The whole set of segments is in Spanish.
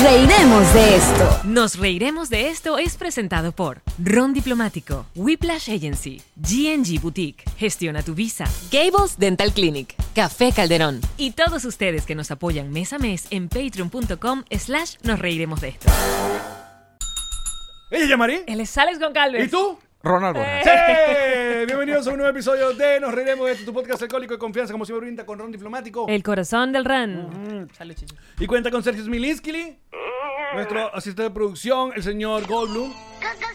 Nos reiremos de esto. Nos reiremos de esto es presentado por Ron Diplomático, Whiplash Agency, GNG Boutique, Gestiona tu Visa, Gables Dental Clinic, Café Calderón y todos ustedes que nos apoyan mes a mes en patreon.com slash nos reiremos de esto. Ella es Yamari. Él es Alex Goncalves. ¿Y tú? Ronald. Bienvenidos a un nuevo episodio de Nos Reiremos de tu podcast alcohólico de confianza, como siempre brinda con Ron Diplomático. El corazón del Ran. Salud, chicho. Y cuenta con Sergio Smilinski, nuestro asistente de producción, el señor Goldblum,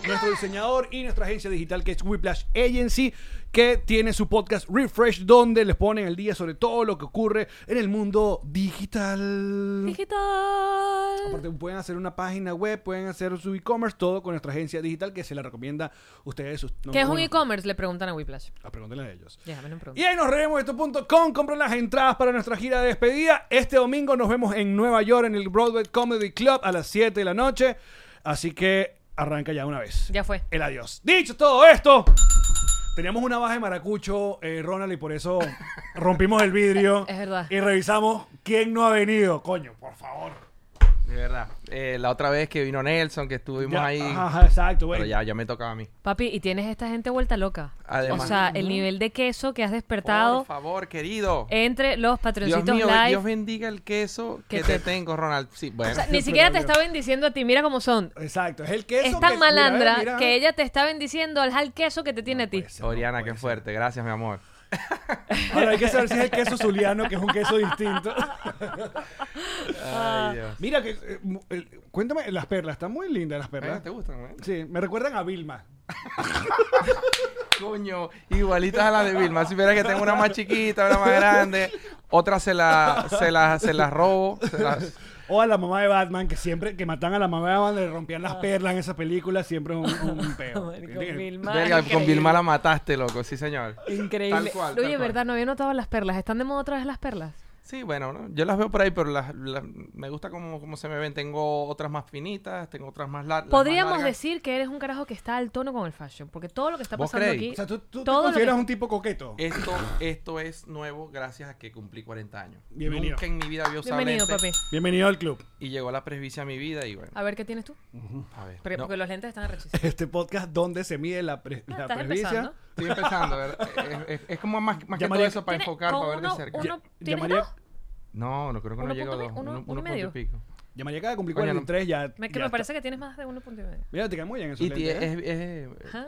nuestro diseñador y nuestra agencia digital que es Whiplash Agency, que tiene su podcast Refresh, donde les ponen el día sobre todo lo que ocurre en el mundo digital. Digital. Aparte, pueden hacer una página web, pueden hacer su e-commerce, todo con nuestra agencia digital que se la recomienda a ustedes. sus- no, ¿Qué es un e-commerce? Le preguntan a Whiplash. ah, Pregúntenle a ellos. Y ahí nos reiremos de esto.com. Compren las entradas para nuestra gira de despedida. Este domingo nos vemos en Nueva York en el Broadway Comedy Club a las 7 de la noche. Así que arranca ya una vez. Ya fue. El adiós. Dicho todo esto, teníamos una baja de maracucho, eh, Ronald, y por eso rompimos el vidrio. Es verdad. Y revisamos quién no ha venido. Coño, por favor. De verdad. Eh, la otra vez que vino Nelson, que estuvimos Ya, ahí. Ajá, exacto, güey. Pero ya, ya me tocaba a mí. Papi, y tienes esta gente vuelta loca. Además. o sea, el nivel de queso que has despertado Por favor, querido. entre los Dios patroncitos mío, live. Dios bendiga el queso Que que, te- te tengo, Ronald. Sí, bueno. O sea, ni siquiera te está bendiciendo a ti. Mira cómo son. Exacto, es el queso. Es tan que- malandra mira, mira. que ella te está bendiciendo al al queso que te tiene a ti. Oriana, qué ser. fuerte. Gracias, mi amor. Ahora hay que saber si es el queso zuliano, que es un queso distinto. Ay, Dios. Mira, que, eh, mu- el- cuéntame, las perlas, están muy lindas las perlas. Eh, ¿Te gustan, güey? Sí, me recuerdan a Vilma. Coño, igualitas a la de Vilma. Si viera que tengo una más chiquita, una más grande, otra se la, se la, se la robo. se las- O a la mamá de Batman, que siempre que matan a la mamá de Batman le rompían las perlas en esa película, siempre es un, un peo. Con. Vilma la mataste, loco. Sí, señor. Increíble. Tal cual, Oye, tal cual. ¿verdad? No había notado las perlas. ¿Están de moda otra vez las perlas? Sí, bueno, ¿no? yo las veo por ahí, pero las, las- me gusta cómo, cómo se me ven. Tengo otras más finitas, tengo otras más, lar- las más Podríamos largas. decir que eres un carajo que está al tono con el fashion. Porque todo lo que está ¿Vos pasando creéis? aquí. O sea, tú, tú te todo consideras que- un tipo coqueto. Esto, esto es nuevo gracias a que cumplí 40 años. Bienvenido. Nunca en mi vida había usado Bienvenido, lentes papi. Bienvenido al club. y llegó la presbicia a mi vida y bueno, A ver, ¿qué tienes tú? a ver. Porque, no, porque los lentes están arrechísimos. Este podcast donde se mide la, pre- No, la estás presbicia. empezando. Estoy empezando, ¿verdad? es, es- es como más, más que todo eso para ¿Tiene- enfocar, para ver de cerca. uno- ¿Tienes llamaría, dos? No, no creo que no Uno llegue a punto dos. uno- uno- uno y punto medio. y pico. llamaría de cumplir Coño, no. 43, ya. Me, que ya me está. parece que tienes más de uno punto y medio. Mira, te quedan muy bien esos Y lentes, ¿eh? es, es- Ajá.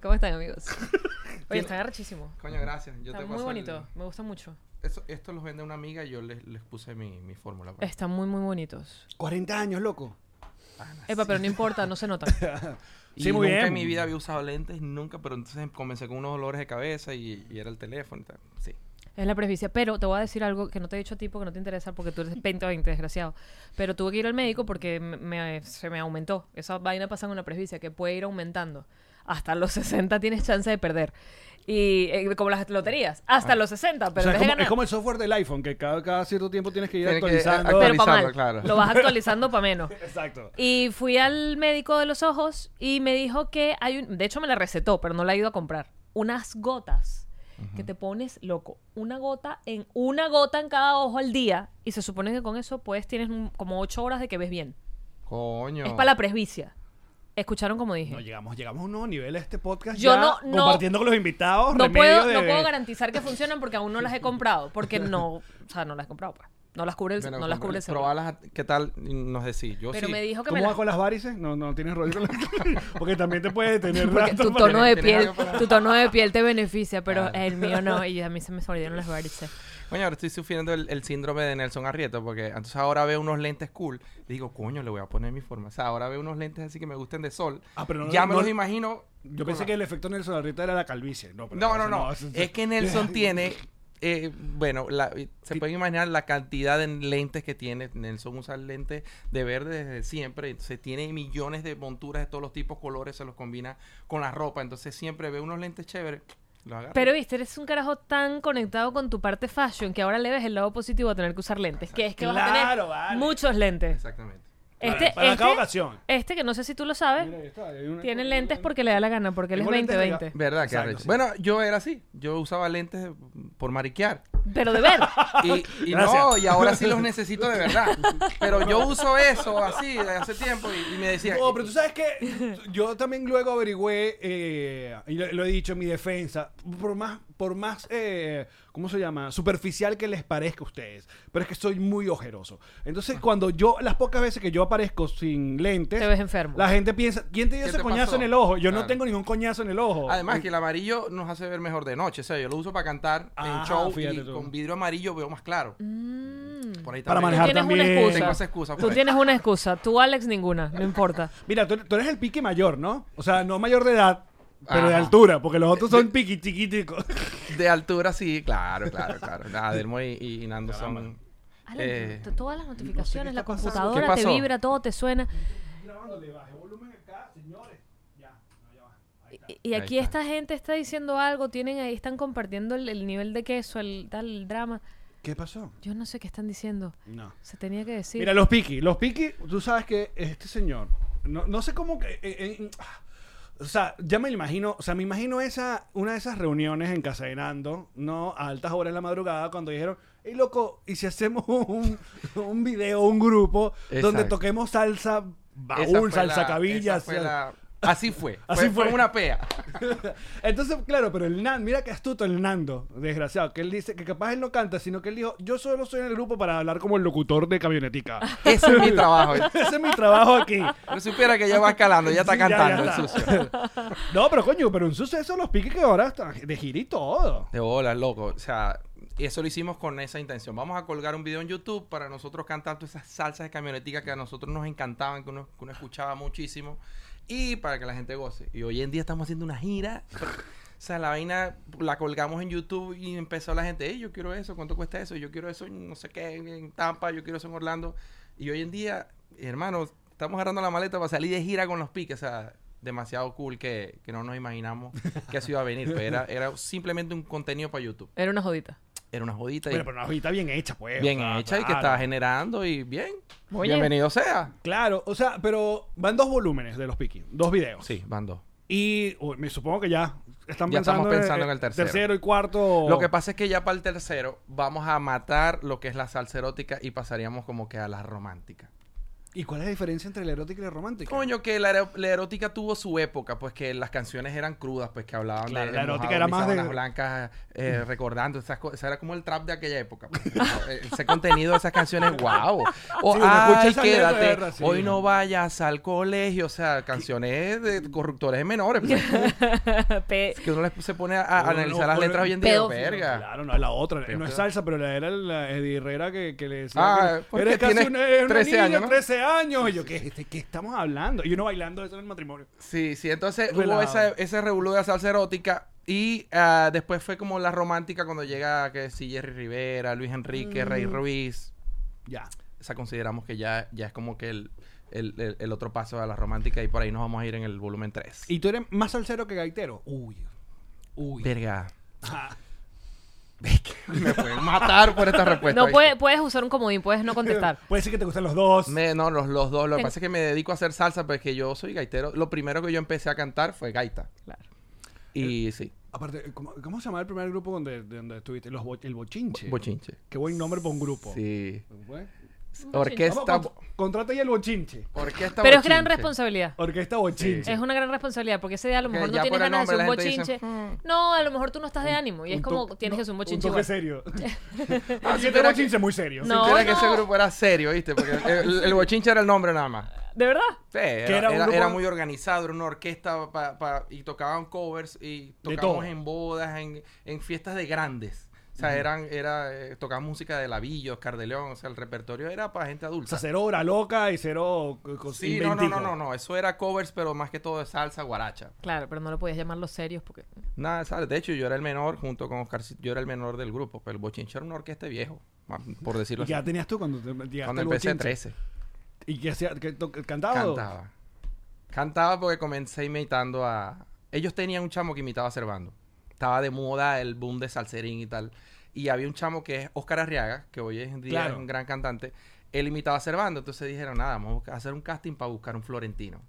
¿Cómo están, amigos? Oye, están arrechísimos. Coño, gracias. Yo Están te muy paso el- bonitos. Me gustan mucho. Eso- esto los vende una amiga y yo les, les puse mi, mi fórmula. pues. Están muy, muy bonitos. 40 años, loco. Epa, pero no importa, no se notan. Y Sí, muy nunca bien. en mi vida había usado lentes, nunca, pero entonces comencé con unos dolores de cabeza y, y era el teléfono y tal. Sí. Es la presbicia. Pero te voy a decir algo que no te he dicho a ti porque no te interesa porque tú eres 20-20, desgraciado. Pero tuve que ir al médico porque me- me- se me aumentó. Esa vaina pasa en una presbicia que puede ir aumentando. Hasta los 60 tienes chance de perder. Y eh, como las loterías, hasta los 60, O pero sea, es como, es ganar- como el software del iPhone, que cada, cada cierto tiempo tienes que ir que, actualizando. eh, pero para claro. Lo vas actualizando para menos. Exacto. Y fui al médico de los ojos y me dijo que hay un... De hecho, me la recetó, pero no la he ido a comprar. Unas gotas que te pones loco. Una gota en... Una gota en cada ojo al día. Y se supone que con eso, pues, tienes un- como ocho horas de que ves bien. Coño. Es para la presbicia. ¿Escucharon como dije? No, llegamos, llegamos a un nuevo nivel de este podcast. Yo ya, no- no- compartiendo con los invitados. no puedo, de- no puedo garantizar que funcionan porque aún no las he comprado. Porque no... O sea, no las he comprado, pues. No las cubre el, Bueno, no las cubre el seguro. probalas, ¿qué tal? Nos decís. Yo Pero sí. me dijo que me ¿Cómo las vas con las varices? No, no tienes rollo con las- Porque también te puede tener Porque rato tu para- tono de ¿Tienes piel, tu tono de piel te beneficia, pero Claro. el mío no. Y a mí se me olvidaron las varices. Coño, ahora estoy sufriendo el, el síndrome de Nelson Arrieta porque entonces ahora veo unos lentes cool. Digo, coño, le voy a poner mi forma. O sea, ahora veo unos lentes así que me gusten de sol. Ah, pero no- ya me no- los imagino. Yo pensé la- que el efecto Nelson Arrieta era la calvicie. No, pero No, no, Es que Nelson tiene. eh, bueno, la- se pueden imaginar la cantidad de lentes que tiene. Nelson usa lentes de verde desde siempre. Entonces tiene millones de monturas de todos los tipos, colores, se los combina con la ropa. Entonces siempre ve unos lentes chéveres. Agarra. Pero viste, eres un carajo tan conectado con tu parte fashion que ahora le ves el lado positivo a tener que usar lentes. Que es que vas a Claro, tener vale. muchos lentes. Exactamente. Este, para este, cada ocasión. este, que no sé si tú lo sabes, Mira, ahí está, hay una- tiene lentes porque le da la gana, porque él es Tengo lentes 20-20. ¿Verdad? que Exacto, sí. Bueno, yo era así. Yo usaba lentes por mariquear. Pero de ver. Y, no, y ahora sí los necesito de verdad. Pero yo uso eso así de hace tiempo y, y me decía. No, pero tú sabes que yo también luego averigüé, eh, y lo, lo he dicho en mi defensa, por más, por más eh, ¿cómo se llama? Superficial que les parezca a ustedes. Pero es que soy muy ojeroso. Entonces, cuando yo, las pocas veces que yo aparezco sin lentes, Te ves enfermo. la gente piensa, ¿quién te dio ¿Qué ese te coñazo pasó? en el ojo? Yo no Claro. tengo ningún coñazo en el ojo. Además que el amarillo nos hace ver mejor de noche. O sea, yo lo uso para cantar Ah, en show y tú. con vidrio amarillo veo más claro. Mm. Por ahí Para manejar Tienes una también. excusa. Tengo esa excusa. Tú pues. tienes una excusa. Tú, Alex, ninguna. No importa. Mira, tú, tú eres el pique mayor, ¿no? O sea, no mayor de edad, pero de altura, porque los otros son piqui chiquiticos. De altura sí, claro, claro, claro. Adelmo y, y Nando son... Alex, Eh, todas las notificaciones, la computadora ¿Qué te vibra, todo te suena. Grabándole, baje volumen acá, señores. Ya, no, ya va. Ahí está. Y, aquí está. esta gente está diciendo algo, tienen ahí, están compartiendo el, el nivel de queso, el tal el drama. ¿Qué pasó? Yo no sé qué están diciendo. No. Se tenía que decir. Mira, los Piki. Los Piki, tú sabes que este señor, no, no sé cómo que... eh, eh, ah, o sea, ya me imagino, o sea, me imagino esa, una de esas reuniones en Casa de Nando, ¿no? A altas horas de la madrugada, cuando dijeron, hey, loco, ¿y si hacemos un, un video, un grupo, donde toquemos salsa baúl, salsa la- cabillas? esa fue la- Así fue. Así fue, fue. una pea. Entonces, claro, pero el Nando, mira que astuto el Nando, desgraciado, que él dice que capaz él no canta, sino que él dijo, yo solo soy en el grupo para hablar como el locutor de camionetica. Ese es mi trabajo. Ese es mi trabajo aquí. Pero supiera que ya va escalando, ya está Sí, ya, ya cantando está. el sucio. No, pero coño, pero un suceso los piques que ahora están de gira y todo. De bola, loco. O sea, eso lo hicimos con esa intención. Vamos a colgar un video en YouTube para nosotros cantar todas esas salsas de camionetica que a nosotros nos encantaban, que uno, que uno escuchaba muchísimo. Y para que la gente goce. Y hoy en día estamos haciendo una gira. O sea, la vaina la colgamos en YouTube y empezó la gente, "Ey, yo quiero eso, ¿cuánto cuesta eso? Yo quiero eso en no sé qué, en, Tampa, yo quiero eso en Orlando. Y hoy en día, hermano, estamos agarrando la maleta para salir de gira con los piques. O sea, demasiado cool que, que no nos imaginamos que eso iba a venir. Pero era, era simplemente un contenido para YouTube. Era una jodita. Era una jodita y Pero, una hojita bien hecha, pues. bien hecha y que claro. estaba generando y bien. Oye. Bienvenido sea. Claro, o sea, pero van dos volúmenes de los piques, dos videos. Sí, van dos. Y uy, me supongo que ya están Ya pensando, estamos pensando en el tercero. Tercero y cuarto. Lo que pasa es que ya para el tercero vamos a matar lo que es la salsa erótica y pasaríamos como que a la romántica. ¿Y cuál es la diferencia entre la erótica y la romántica? Coño, que la, ero- la erótica tuvo su época, pues que las canciones eran crudas, pues que hablaban Claro, de la erótica mojado, era mis más de- sábanas blancas, eh, recordando esas cosas. Era como el trap de aquella época. pues. Eh, Ese contenido de esas canciones, wow. O, Sí, ay, quédate, verdad, sí. hoy no vayas al colegio. O sea, canciones de corruptores menores. pues. Pe- que uno les- se pone a, a Uno no analizar las letras hoy en día. Verga. Claro, no es la otra. No es salsa, pero la era la Eddie Herrera que, que le decía. Ah, que, porque eres casi una, una 13 niña, años, ¿no? 13 años. Y yo, ¿qué, ¿de qué estamos hablando? Y uno bailando eso en el matrimonio. Sí, sí, entonces hubo ese, ese revolú de salsa erótica y ah, después fue como la romántica cuando llega que sí, Jerry Rivera, Luis Enrique, Rey Ruiz. Ya. Esa consideramos que ya, ya es como que el, el, el- el otro paso a la romántica y por ahí nos vamos a ir en el volumen 3. ¿Y tú eres más salsero que gaitero? Uy. Uy. Verga. Ajá. Me pueden matar por esta respuesta. no puede- puedes usar un comodín, puedes no contestar. Puede ser que te gusten los dos. Me- no, los, los dos. Lo que pasa es que me dedico a hacer salsa porque yo soy gaitero. Lo primero que yo empecé a cantar fue gaita. Claro. Y sí, Aparte, ¿cómo, cómo se llama el primer grupo donde, donde estuviste? Los bo- el Bochinche. bochinche. Qué buen nombre para un grupo. Sí. ¿Fue? Orquesta, Vamos, con- contrata ya el Bochinche. orquesta Pero es gran bochinche. responsabilidad. Orquesta Bochinche. Es una gran responsabilidad porque ese día a lo Que mejor no ya tienes por el ganas de hacer un nombre la gente bochinche. dice, No, a lo mejor tú no estás de ánimo y es Un como to- tienes no, que hacer un bochinche Un toque igual. serio. Ah, pero- Bochinche muy serio. No. Supiera que ese grupo era serio, ¿viste? Porque el, el bochinche era el nombre nada más. ¿De verdad? Sí, era, era un era- grupo- era muy organizado, era una orquesta pa- pa- y tocaban covers y De tocamos todo. en bodas, en, en fiestas de grandes. O sea, eran, era, eh, tocaban música de Lavillo, Oscar de León, o sea, el repertorio era para gente O adulta. sea, cero hora loca y cero sí, no, no, no, no, no, eso era covers, pero más que todo de salsa, guaracha. Claro, pero no lo podías llamar los serios porque... Nada, ¿sabes? De hecho, yo era el menor junto con Oscar, yo era el menor del grupo, pero el bochinche era una orquesta viejo, por decirlo ¿Y qué edad así. tenías tú cuando te llegaste Cuando al empecé, Bochinche? 13. ¿Y qué hacía? ¿Qué ¿Cantaba? o- Cantaba. Cantaba porque comencé imitando a... Ellos tenían un chamo que imitaba a Servando. Estaba de moda el boom de salserín y tal. Y había un chamo que es Oscar Arriaga, que hoy en día Claro. es un gran cantante. Él imitaba a Servando. Entonces dijeron, nada, vamos a hacer un casting para buscar un florentino.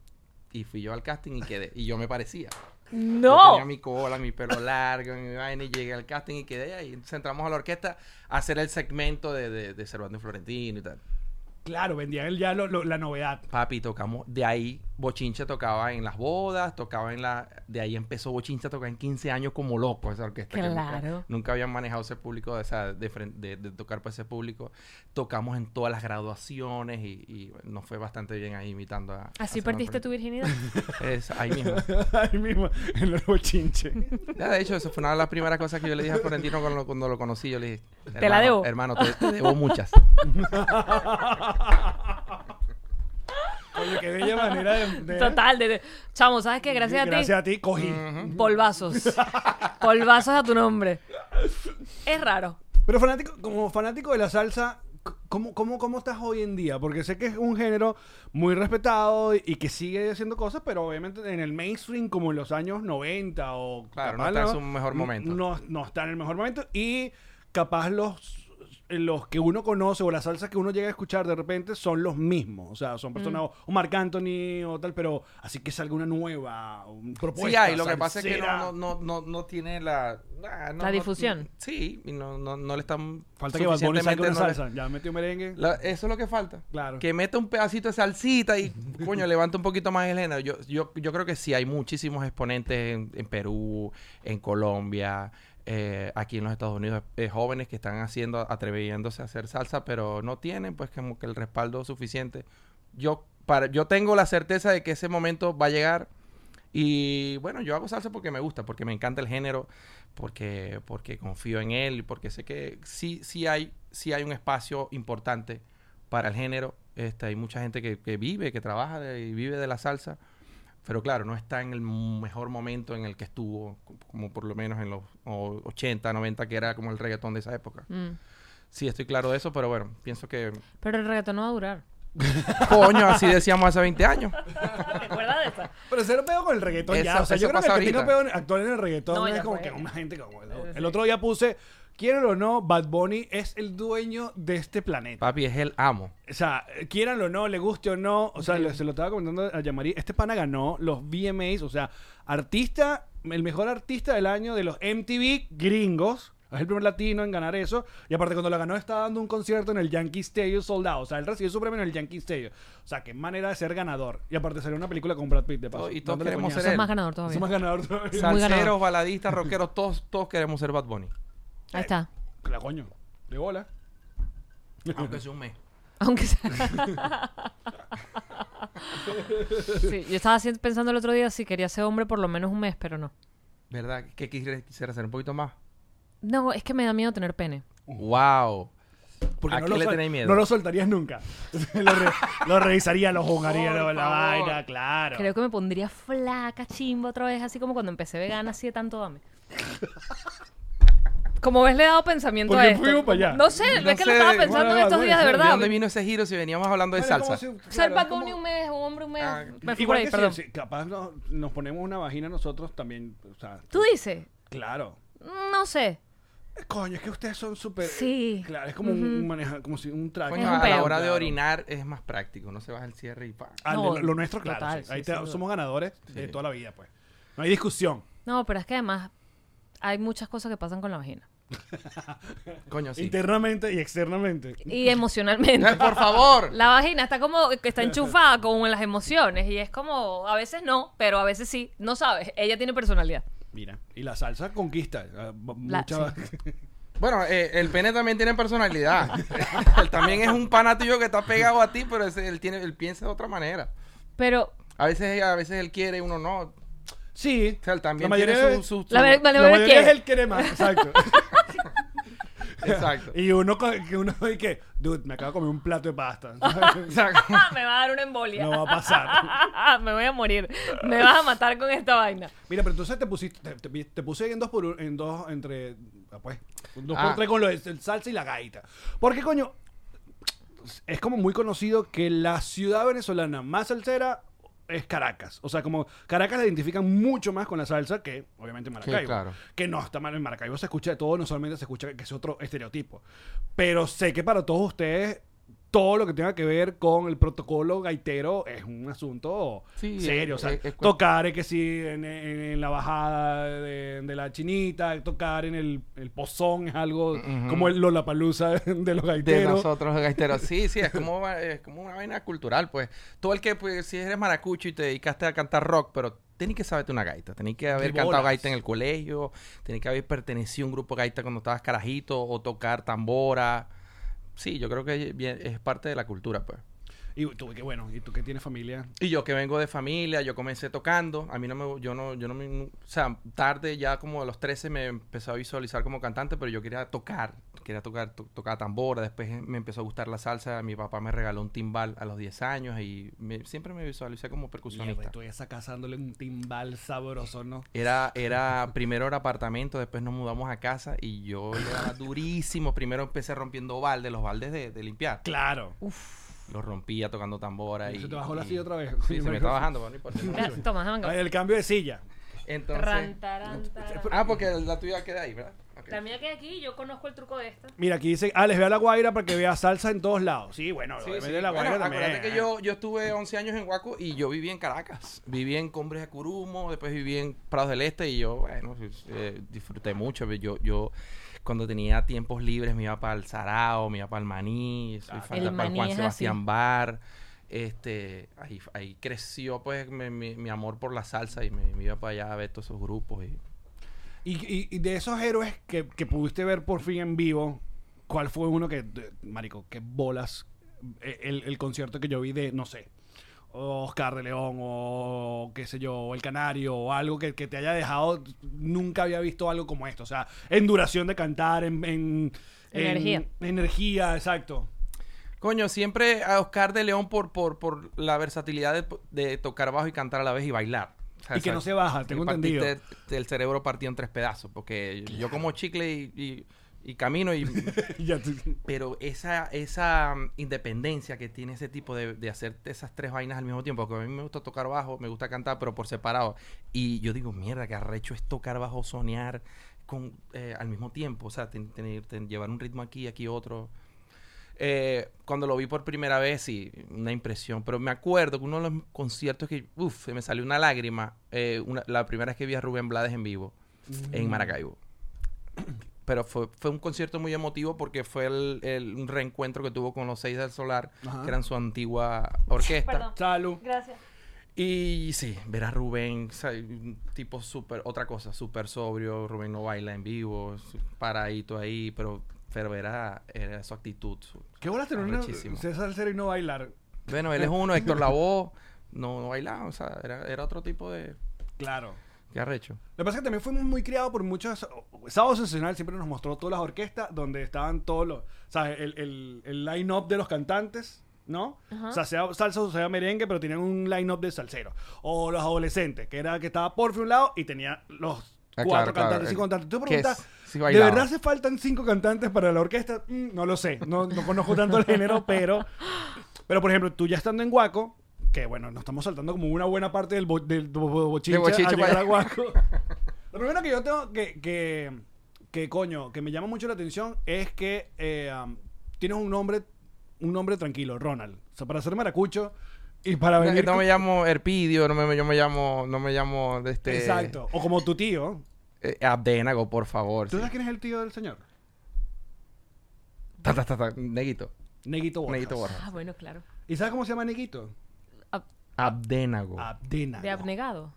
Y fui yo al casting y quedé. Y yo me parecía. Yo No. tenía mi cola, mi pelo largo, mi vaina, y llegué al casting y quedé ahí. Entonces entramos a la orquesta a hacer el segmento de, de, de Cervantes Florentino y tal. Claro, vendían el- ya lo- lo- la novedad. Papi, tocamos, de ahí Bochincha tocaba en las bodas, tocaba en la, de ahí empezó Bochincha a tocar en 15 años como loco esa orquesta. que nunca- Claro. nunca, habían manejado ese público, o sea, de, de- de tocar para ese público. Tocamos en todas las graduaciones y, y nos fue bastante bien ahí imitando a... Así a perdiste tu virginidad. Es ahí mismo. Ahí mismo, en el bochinche. Ya, de hecho, eso fue una de las primeras cosas que yo le dije a Florentino cuando lo, cuando lo conocí. Yo le dije, Te la "Hermano, debo". Hermano, te, te debo muchas. Oye, qué bella manera de. de- Total, de, de- chamo, ¿sabes qué? Gracias, Gracias a a ti, cogí. Polvazos. Polvazos a tu nombre. Es raro. Pero fanático, como fanático de la salsa, c- ¿cómo, cómo, ¿cómo estás hoy en día? Porque sé que es un género muy respetado y que sigue haciendo cosas, pero obviamente en el mainstream como en los años 90 o... Claro, no capaz está en su mejor momento. No, no está en el mejor momento y capaz los los que uno conoce o las salsas que uno llega a escuchar de repente son los mismos. O sea, son personas Mm. o- o Marc Anthony o tal, pero así que salga una nueva un propuesta. Sí hay, lo que pasa es que no, no, no, no, no tiene la... ah, no- La no- difusión. sí, y no, no, no le están... Falta que Bad Bunny suficientemente- una no le- salsa. Ya metió merengue. La- eso es lo que falta. Claro. Que meta un pedacito de salsita y, coño, levanta un poquito más el género. Yo, yo, yo creo que sí, hay muchísimos exponentes en, en Perú, en Colombia, eh, aquí en los Estados Unidos, eh, jóvenes que están haciendo, atreviéndose a hacer salsa, pero no tienen, pues, como que el respaldo suficiente. Yo, para, yo tengo la certeza de que ese momento va a llegar. Y bueno, yo hago salsa porque me gusta, porque me encanta el género, porque, porque confío en él, porque sé que sí, sí hay, sí hay un espacio importante para el género. Este, hay mucha gente que, vive, que trabaja y vive de la salsa. Pero claro, no está en el mejor momento en el que estuvo, co- como por lo menos en los o- 80, 90, que era como el reggaetón de esa época. Mm. Sí, estoy claro de eso, pero bueno, pienso que... Pero el reggaetón no va a durar. Coño, así decíamos hace 20 años. ¿Te acuerdas de esa? Pero cero pego con el reggaetón ya. Eso- O sea, eso yo creo que pasa el que tiene ahorita. pego actual en el reggaetón No, es ya como fue. que una gente como... El otro día puse, quiero o no, Bad Bunny es el dueño de este planeta. Papi, es el amo. O sea, quieranlo o no, le guste o no. O sea, se lo estaba comentando a Yamari. Este pana ganó los VMAs, o sea, artista, el mejor artista del año de los MTV gringos. Es el primer latino en ganar eso. Y aparte, cuando lo ganó, estaba dando un concierto en el Yankee Stadium soldado. O sea, él recibió su premio en el Yankee Stadium. O sea, qué manera de ser ganador. Y aparte, salió una película con Brad Pitt de paso. Oh, y todos queremos coñazo. ser él. más ganador todavía. es más ganador todavía. Salseros, baladistas, rockeros, todos, todos queremos ser Bad Bunny. Ahí está. La coño. De bola. Aunque sea un mes. Aunque sea. sí, yo estaba haciendo- pensando el otro día si quería ser hombre por lo menos un mes, pero no. ¿Verdad? ¿Qué quisiera, quisiera hacer? ¿Un poquito más? No, es que me da miedo tener pene. ¡Wow! Porque ¿A no qué lo, le sol- tenéis miedo? no lo soltarías nunca. lo, re- lo revisaría, lo jugaría, Por lo- la favor. vaina, claro. Creo que me pondría flaca, chimba otra vez, así como cuando empecé vegana, así de tanto dame. Como ves, le he dado pensamiento ¿Por a qué esto. fuimos para allá? No sé, No es que lo sé, estaba bueno, pensando en estos bueno, días de ¿de ¿De verdad. dónde vino ese giro si veníamos hablando de Bueno, salsa? como si- Ser claro, Bad es como- Bunny un mes, un hombre un mes. Ah, me fui Igual por ahí, que perdón. si, si capaz no- nos ponemos una vagina nosotros también. O sea, ¿Tú dices? claro. No sé. Eh, Coño, es que ustedes son súper. Sí. Claro, es como un maneja, como si un traje. Coño, Es un a la peo. hora de orinar es más práctico. No se baja el cierre y pa. Ah, No, lo, lo nuestro, claro. total, sí. Ahí sí, te- sin duda. somos ganadores de Sí. toda la vida, pues. No hay discusión. No, pero es que además hay muchas cosas que pasan con la vagina. Coño, sí. Internamente y externamente. Y emocionalmente. Eh, Por favor. La vagina está como que está enchufada con las emociones y es como, a veces no, pero a veces sí. No sabes, ella tiene personalidad. Mira, y la salsa conquista. La- mucha- Bueno, eh, el pene también tiene personalidad. él también es un pana tuyo que está pegado a ti, pero ese- él tiene, él piensa de otra manera. Pero A veces, a veces él quiere y uno no. O Sí. sea, él también La mayoría tiene su, su- La su- La la mayoría quiere. es el quiere más, exacto. Exacto. y uno, que uno dice que, dude, me acabo de comer un plato de pasta. Exacto. me va a dar una embolia. no va a pasar. me voy a morir. Me vas a matar con esta vaina. Mira, pero entonces te pusiste, te, te- te puse en dos por un- en dos, entre, ah, pues, un dos Ah. por tres con lo el salsa y la gaita. Porque, coño, es como muy conocido que la ciudad venezolana más salsera es Caracas. O sea, como Caracas la identifican mucho más con la salsa que, obviamente, Maracaibo. claro. Que no está mal en Maracaibo, se escucha de todo, no solamente se escucha que es otro estereotipo. Pero sé que para todos ustedes todo lo que tenga que ver con el protocolo gaitero es un asunto Sí, serio. es- o sea, es- tocar es que sí en, en- en la bajada de, de la chinita, tocar en el, el pozón es algo Ujú. como el Lollapalooza de los De gaiteros. nosotros los gaiteros. Sí, sí, es como, es como una vaina cultural, pues. Todo el que, pues, si eres maracucho y te dedicaste a cantar rock, pero tenés que saberte una gaita. Tenés que haber cantado gaita en el colegio. Tenés que haber pertenecido a un grupo gaita cuando estabas carajito o tocar tambora. Sí, yo creo que es parte de la cultura, pues. Y tú, que bueno, y tú que tienes familia. Y yo que vengo de familia, yo comencé tocando, a mí no me, yo no, yo no me, o sea, tarde ya como a los 13 me empezó a visualizar como cantante, pero yo quería tocar, quería tocar, to- tocaba tambora, después me empezó a gustar la salsa, mi papá me regaló un timbal a los 10 años y me- siempre me visualicé como percusionista. Tú esa cazándole un timbal sabroso, ¿no? Era, era, primero era apartamento, después nos mudamos a casa y yo le daba durísimo, primero empecé rompiendo baldes, los baldes de, de limpiar, Claro. Los rompía tocando tambora y... Se te bajó la y- silla otra vez. Sí, se me está bajando, pero no importa. Toma. Ay, El cambio de silla. Entonces... Ran, taran, taran. Ah, porque la tuya queda ahí, ¿verdad? Ok. La mía queda aquí, yo conozco el truco de esta. Mira, aquí dice, ah, les veo a la guaira para que vea salsa en todos lados. Sí, bueno, Sí, sí. la guaira Bueno, también. acuérdate que yo, yo estuve 11 años en Huaco y yo viví en Caracas. Viví en Cumbres de Curumo, después viví en Prados del Este y yo, bueno, eh, disfruté mucho. Yo, yo cuando tenía tiempos libres me iba para el Sarao, me iba para el Maní, soy fan El de- para el Maní Juan Sebastián así. Bar. Este, ahí, ahí creció pues mi, mi- mi amor por la salsa y me, me iba para allá a ver todos esos grupos. Y, Y, y- y de esos héroes que, que pudiste ver por fin en vivo, ¿cuál fue uno que, de- marico, qué bolas? eh, El, el concierto que yo vi de, no sé, Oscar de León o qué sé yo, El Canario o algo que, que te haya dejado, nunca había visto algo como esto. O sea, en duración de cantar, en... en en- Energía. energía, exacto. Coño, siempre a Oscar de León por, por, por la versatilidad de, de tocar bajo y cantar a la vez y bailar. O sea, Y que no se baja, tengo entendido. El cerebro partido en tres pedazos. Porque yo como chicle y, y- y camino y... Pero esa, esa mm, independencia que tiene ese tipo de, de hacer esas tres vainas al mismo tiempo, porque a mí me gusta tocar bajo, me gusta cantar, pero por separado. Y yo digo, mierda, que arrecho es tocar bajo, soñar con, eh, al mismo tiempo. O sea, ten- tener- ten- llevar un ritmo aquí, aquí otro. Eh, cuando lo vi por primera vez, sí, una impresión. Pero me acuerdo que uno de los conciertos que, uff, se me salió una lágrima. eh, una- la primera vez que vi a Rubén Blades en vivo, en Maracaibo. Pero fue, fue un concierto muy emotivo porque fue el, el- un reencuentro que tuvo con los Seis del Solar, Ajá. que eran su antigua orquesta. Perdón. Salud. Gracias. Y sí, ver a Rubén, o sea, un tipo súper, otra cosa, súper sobrio. Rubén no baila en vivo, paradito ahí, pero, pero era, era su actitud. su- ¿Qué bolas tener una. César Cero y no bailar? Bueno, él es uno, Héctor Lavoe, no, no bailaba, o sea, era, era otro tipo de... Claro. Qué arrecho. Lo que pasa es que también fuimos muy criados por muchos. Sábado Sensacional siempre nos mostró todas las orquestas donde estaban todos los. ¿Sabes? El, el, el line-up de los cantantes, ¿no? Ajá. O sea, sea salsa o sea merengue, pero tenían un line-up de salseros. O los adolescentes, que era que estaba por un lado y tenía los Ah, cuatro claro, claro, cantantes, cinco cantantes. Tú preguntas, sí ¿de verdad se faltan cinco cantantes para la orquesta? Mm, no lo sé, no, no conozco tanto el género, pero. Pero, por ejemplo, tú ya estando en Guaco, que bueno, nos estamos saltando como una buena parte del, bo- del bo- bo- bochinche, De bochinche a llegar para. Guaco. Lo primero que yo tengo que, que, que, coño, que me llama mucho la atención es que eh, um, tienes un nombre, un nombre tranquilo, Ronald. O sea, para ser maracucho y para No, venir... no con- me llamo Erpidio, no me, yo me llamo, no me llamo de este... Exacto. O como tu tío. eh, Abdenago, por favor. ¿Tú sí. sabes quién es el tío del señor? Ta, ta, ta, ta, Neguito. Neguito Borjas. Neguito. Ah, bueno, claro. ¿Y sabes cómo se llama Neguito? Ab- Abdenago. Abdena. de abnegado.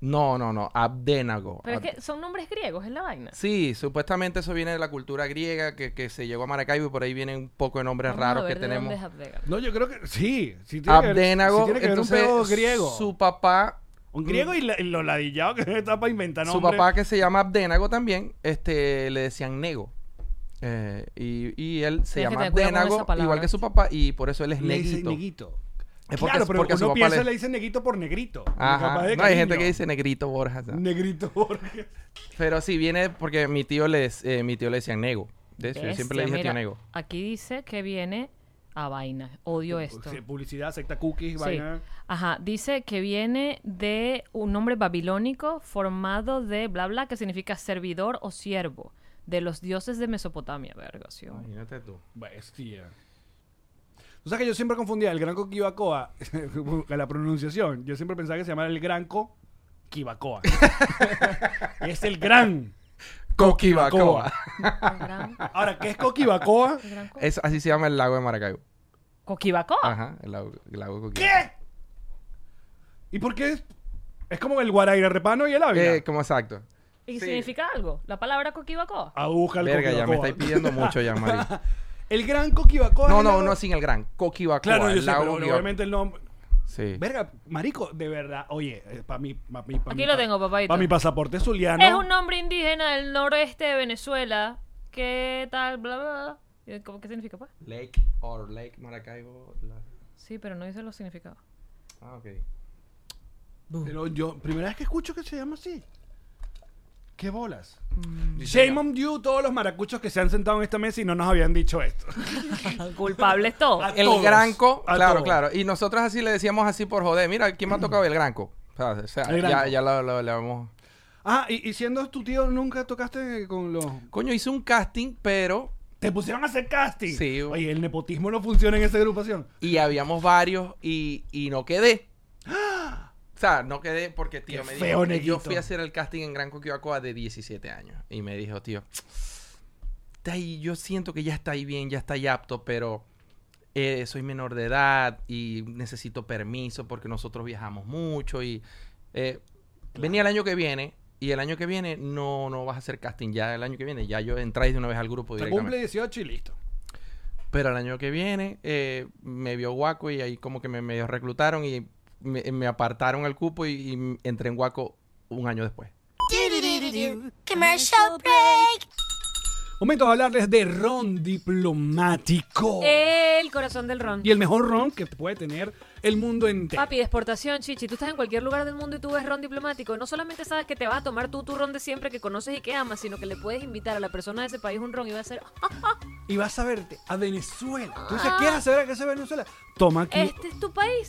No, no, no. Abdenago. Pero Ab- es que son nombres griegos, es la vaina. Sí, supuestamente eso viene de la cultura griega que, que se llegó a Maracaibo y por ahí vienen un poco de nombres Vamos a raros ver que de tenemos. dónde es. No, yo creo que sí. sí tiene que ver- Abdenago, sí tiene que ver un entonces griego. su papá, Un griego y, la- y lo ladillado que está para inventar su nombres. papá que se llama Abdenago también, este, le decían Nego. Eh, y, y él se Tienes llama palabra. igual que su papá y por eso él es le neguito. Es porque, claro, pero porque uno piensa le- le dice neguito por negrito. Ajá. Capaz de No, hay gente que dice negrito Borja. ¿sabes? Negrito porque... Pero sí, viene porque mi tío, les, eh, mi tío le decía Nego. De hecho, yo siempre le dije tío mira, Nego. Aquí dice que viene a vaina. Odio esto. Sí, Publicidad, secta cookies, Sí. vaina. Ajá, dice que viene de un nombre babilónico formado de bla bla que significa servidor o siervo de los dioses de Mesopotamia, verga, sí, hombre. Imagínate tú. Bestia. O sea que yo siempre confundía el Gran Kibacoa, la pronunciación. Yo siempre pensaba que se llamaba el Granco Kibacoa. es el Gran Coquibacoa. Gran- Ahora, ¿qué es Coquibacoa? co- Es, así se llama el lago de Maracaibo. ¿Coquibacoa? Ajá, el lago, el lago Coquibacoa. ¿Qué? ¿Y por qué es? Es como el Guaraira Repano y el Ávila. Eh, como exacto. ¿Y Sí. significa algo? ¿La palabra coquibacoa? A buscar el Verga, ya me estáis pidiendo mucho ya, Mari. El Gran Coquibacoa. No, no, no sin el gran. Coquibacoa. Claro, yo el sé, lago pero Coquibacoa. obviamente el nombre. Sí. Verga, marico, de verdad. Oye, para mí, pa' mí, pa' Aquí lo pa- tengo, papadito. Para mi pasaporte zuliano. Es un nombre indígena del noroeste de Venezuela. ¿Qué tal? Bla, bla, bla. ¿Y ¿Cómo, ¿Qué significa, pues? Lake or Lake Maracaibo. la- Sí, pero no dice los significados. Ah, ok. Pero yo, primera vez que escucho que se llama así. ¿Qué bolas? Mm. Shame on you, todos los maracuchos que se han sentado en esta mesa y no nos habían dicho esto. Culpables todos. A El todos, granco, a claro, todos. claro. Y nosotros así le decíamos así por joder. Mira, ¿quién me ha tocado el granco? O sea, El ya, granco. ya lo, lo- vamos... Ah, y, y siendo tu tío, nunca tocaste con los. Coño, hice un casting, pero... Te pusieron a hacer casting. Sí. Oye, el nepotismo no funciona en esa agrupación. Y habíamos varios y, y no quedé. Sea, no quedé porque, tío, Qué me feo, dijo... Yo neguito. fui a hacer el casting en Gran Coquibacoa de 17 años. Y me dijo, tío... Está ahí, yo siento que ya está ahí bien, ya está ahí apto, pero... eh, soy menor de edad y necesito permiso porque nosotros viajamos mucho y... eh, Venía el año que viene y el año que viene no, no vas a hacer casting. Ya el año que viene ya yo entráis de una vez al grupo Se directamente. cumple 18 y listo. Pero el año que viene eh, me vio Guaco y ahí como que me medio reclutaron y me, me apartaron el cupo y, y entré en Guaco un año después. Commercial break. Momento de hablarles de ron diplomático. El corazón del ron. Y el mejor ron que puede tener el mundo entero. Papi, de exportación, chichi. Tú estás en cualquier lugar del mundo y tú ves ron diplomático. No solamente sabes que te vas a tomar tú tu ron de siempre que conoces y que amas, sino que le puedes invitar a la persona de ese país un ron y va a ser, "Ah, Y vas a verte a Venezuela. Tú dices, ¿quieres saber a qué se Venezuela? Toma aquí. este es tu país.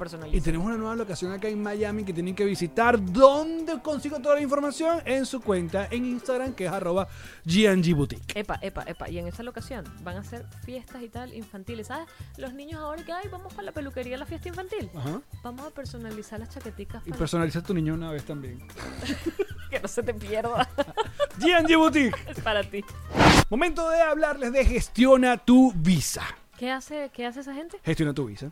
Y tenemos una nueva locación acá en Miami que tienen que visitar. ¿Dónde consigo toda la información? En su cuenta en Instagram, que es arroba GNG Boutique. Epa, epa, epa. Y en esa locación van a hacer fiestas y tal infantiles. ¿Sabes? Los niños ahora que, ay, vamos para la peluquería a la fiesta infantil. Ajá. Vamos a personalizar las chaqueticas Y para personaliza a tu niño una vez también. que no se te pierda. GNG Boutique. es para ti. Momento de hablarles de Gestiona tu Visa. ¿Qué hace, ¿Qué hace esa gente? Gestiona tu Visa.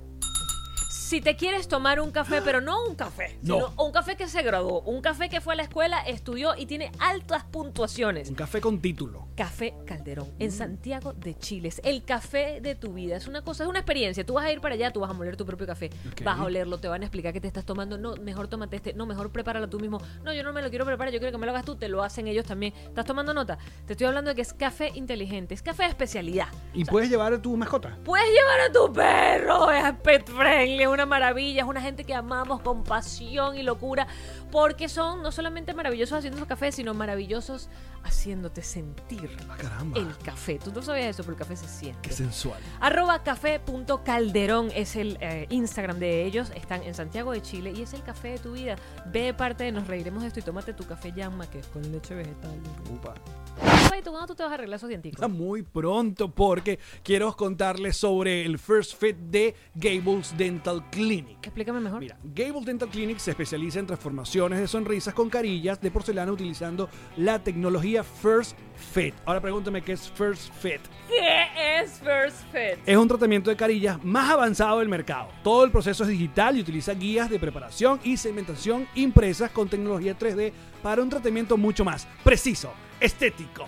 Si te quieres tomar un café, pero no un café, No. sino un café que se graduó, un café que fue a la escuela, estudió y tiene altas puntuaciones. Un café con título. Café Calderón, en Santiago de Chile. Es el café de tu vida. Es una cosa, es una experiencia. Tú vas a ir para allá, tú vas a moler tu propio café. Vas a olerlo, te van a explicar qué te estás tomando. No, mejor tómate este. No, mejor prepáralo tú mismo. No, yo no me lo quiero preparar, yo quiero que me lo hagas tú. Te lo hacen ellos también. ¿Estás tomando nota? Te estoy hablando de que es café inteligente, es café de especialidad. Y puedes llevar a tu mascota. Puedes llevar a tu perro, es pet friendly, una una maravilla, es una gente que amamos con pasión y locura, porque son no solamente maravillosos haciendo su café, sino maravillosos haciéndote sentir Ah, caramba. el café. Tú no sabías eso, pero el café se siente. Qué sensual. Arroba café.calderón es el eh, Instagram de ellos. Están en Santiago de Chile y es el café de tu vida. Ve parte de Nos Reiremos de esto y tómate tu café llama que es con leche vegetal. Upa. Ay, ¿tú cuándo tú te vas a arreglar esos dienticos? Está muy pronto porque quiero contarles sobre el First Fit de Gables Dental Clinic. Explícame mejor. Mira, Gables Dental Clinic se especializa en de sonrisas con carillas de porcelana utilizando la tecnología First Fit. Ahora pregúntame qué es First Fit. ¿Qué es First Fit? Es un tratamiento de carillas más avanzado del mercado. Todo el proceso es digital y utiliza guías de preparación y segmentación impresas con tecnología 3D para un tratamiento mucho más preciso, estético,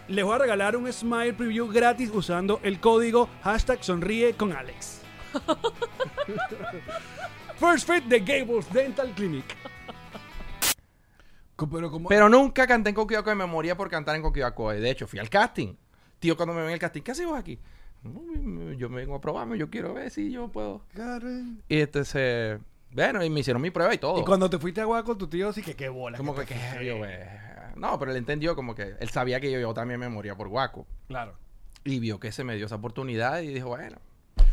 les voy a regalar un Smile Preview gratis usando el código hashtag sonríe con Alex. First Fit de Gables Dental Clinic. Pero como... Pero nunca canté en Coquivaco y me moría por cantar en Coquivaco. De hecho, fui al casting. Tío, cuando me ven el casting, ¿qué haces vos aquí? "No, Yo me vengo a probarme, yo quiero ver si yo puedo. Karen. Y entonces, bueno, y me hicieron mi prueba y todo. Y cuando te fuiste a Agua con tu tío, sí que qué bola. Como que, ¿qué? fuiste. Yo, No, pero él entendió como que él sabía que yo, yo también me moría por guaco. Claro. Y vio que se me dio esa oportunidad y dijo, bueno,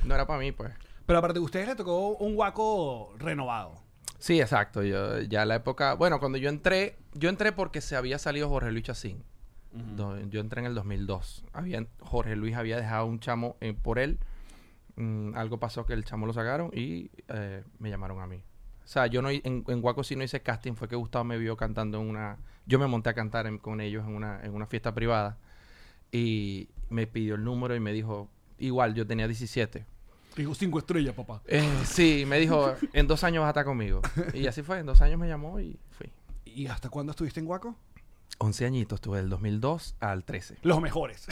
no era para mí, pues. Pero aparte, ustedes les tocó un guaco renovado. Sí, exacto. Yo ya la época, bueno, cuando yo entré, yo entré porque se había salido Jorge Luis Chacín. Yo entré en el 2002. Había, Jorge Luis había dejado un chamo eh, por él. Mm, algo pasó que el chamo lo sacaron y eh, me llamaron a mí. O sea, yo no en, en Guaco sí no hice casting, fue que Gustavo me vio cantando en una... Yo me monté a cantar en- con ellos en una, en una fiesta privada y me pidió el número y me dijo, igual, yo tenía 17. Digo, cinco estrellas, papá. Eh, sí, me dijo, en dos años vas a estar conmigo. Y así fue, en dos años me llamó y fui. ¿Y hasta cuándo estuviste en guaco? 11 añitos, tuve del 2002 al 13. Los mejores.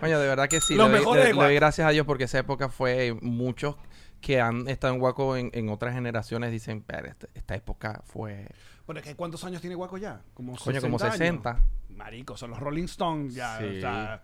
Coño, de verdad que sí. Los le, doy- mejores le- de le doy Guaco. gracias a Dios porque esa época fue muchos que han estado en Guaco en, en otras generaciones dicen, pero esta, esta época fue... Pero es que ¿cuántos años tiene guaco ya? Como Coño, como 60 años. 60. Marico, son los Rolling Stones ya. Sí. O sea,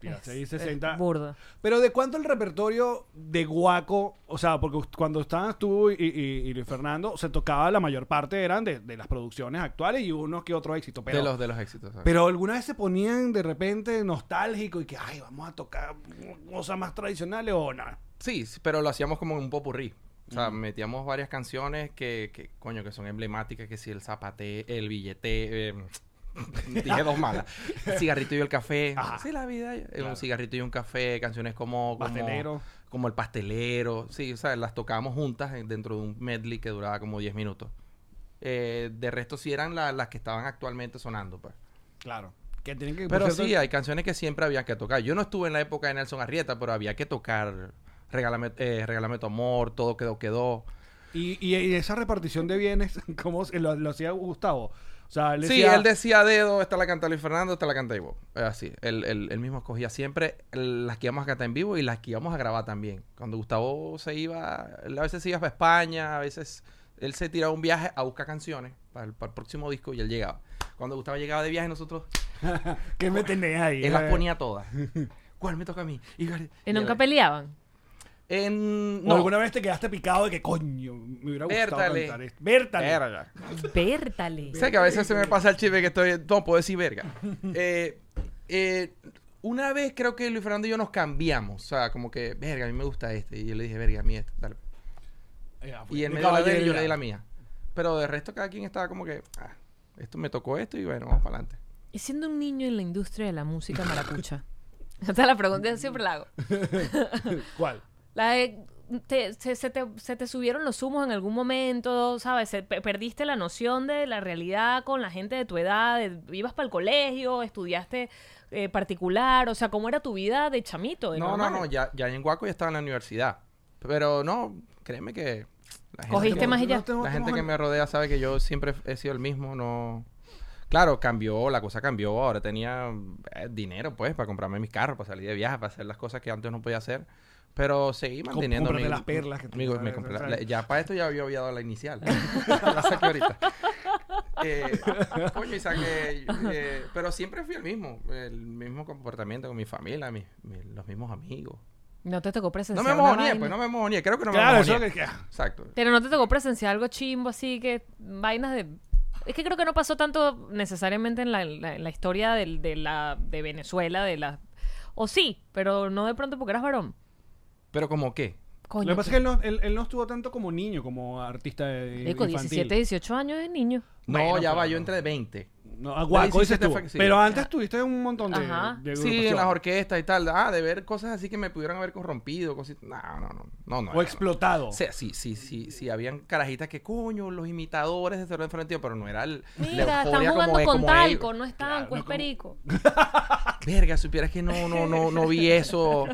ya, Es- 6, es 60. burda. Pero ¿de cuánto el repertorio de Guaco? O sea, porque cuando estabas tú y, y- y Luis Fernando, se tocaba la mayor parte eran de, de las producciones actuales y unos que otro éxito. Pero, de, los, de los éxitos. ¿sabes? pero alguna vez se ponían de repente nostálgico y que, ay, vamos a tocar cosas más tradicionales o no. Sí, pero lo hacíamos como en un popurrí. O sea, metíamos varias canciones que, que, coño, que son emblemáticas, que si el zapate, el billete, eh, dije dos malas. El cigarrito y el café. Ajá. Sí, la vida. eh, Claro. Un cigarrito y un café, canciones como... como Pastelero. Como el pastelero. Sí, o sea, las tocábamos juntas en- dentro de un medley que duraba como 10 minutos. Eh, de resto sí eran la- las que estaban actualmente sonando, pues. Claro. Que tienen que, Pero sí, hay canciones que siempre había que tocar. Yo no estuve en la época de Nelson Arrieta, pero había que tocar Regálame, eh, Regálame tu amor, Todo quedó, quedó. Y, y, y esa repartición de bienes, ¿cómo lo, lo hacía Gustavo? O sea, él Sí, decía, él decía dedo, esta la canta Luis Fernando, esta la canta Ivo. Es así. Él, él- él mismo escogía siempre las que íbamos a cantar en vivo y las que íbamos a grabar también. Cuando Gustavo se iba, él a veces se iba para España, a veces él se tiraba un viaje a buscar canciones para el, para el próximo disco y él llegaba. Cuando Gustavo llegaba de viaje, nosotros, ¿qué me tenés ahí? él las Eh, ponía todas. ¿Cuál me toca a mí? Y, ¿Y nunca peleaban? En, ¿O alguna vez te quedaste picado de que, coño, me hubiera gustado Bértale. cantar esto? Bértale. Verga. Bértale. Sé que a veces se me pasa el chisme que estoy... No puedo decir verga. Eh, eh, una vez creo que Luis Fernando y yo nos cambiamos. O sea, como que, verga, a mí me gusta este. Y yo le dije, verga, a mí este. Dale. Ya, fue. Y él De me dio la de él y yo le di la mía. Pero de resto cada quien estaba como que, ah, esto me tocó esto y bueno, vamos para adelante. Y siendo un niño en la industria de la música maracucha. Esta es la pregunta que siempre la hago. ¿Cuál? La de- te- se, se te, se te subieron los humos en algún momento, ¿sabes? Se- pe- perdiste la noción de la realidad con la gente de tu edad. de- ibas para el colegio, estudiaste eh, particular. O sea, ¿cómo era tu vida de chamito? de No, no, normal? no, ya, ya en Guaco ya estaba en la universidad. Pero no, créeme que La gente Cogiste que- más y ya. No tengo- La gente que me rodea sabe que yo siempre he sido el mismo, no... Claro, cambió, la cosa cambió, ahora tenía eh, dinero pues para comprarme mis carros, para salir de viaje, para hacer las cosas que antes no podía hacer, pero seguí manteniendo mi- las perlas que amigo, me compré la- la- ya para esto ya había, había dado la inicial, la saqué ahorita. Eh, coño, y saqué, eh, pero siempre fui el mismo, el mismo comportamiento con mi familia, mis- mis- los mismos amigos. No te tocó No presenciar. me una mojoneé, vaina. pues no me mojoneé, creo que no Claro, me eso mojoneé. que... que- Exacto. Pero no te tocó presenciar algo chimbo así que vainas de... Es que creo que no pasó tanto necesariamente en la, la- en la historia del- de, la, de Venezuela, de la... O sí, pero no de pronto porque eras varón. Pero como qué? Coño, Lo que pasa es que él no, él, él no estuvo tanto como niño, como artista de, Eco, infantil. 17, 18 años de niño. No, Bueno, ya va, pero yo entre 20. No, a Guaco dices 17 tú. fue que sí. Pero antes tuviste un montón de, Ajá. de Sí, en agrupaciones. las orquestas y tal. Ah, de ver cosas así que me pudieran haber corrompido. Cosas... No, no, no. No, no. O no. explotado. O sea, sí, sí, sí, sí. Habían carajitas que, coño, los imitadores de Cerro Florentino, pero no era el, la Mira, están euforia jugando como, con como talco, ellos. no es Claro, tanco, no es como- perico. Verga, supieras que no, no, no, no vi eso.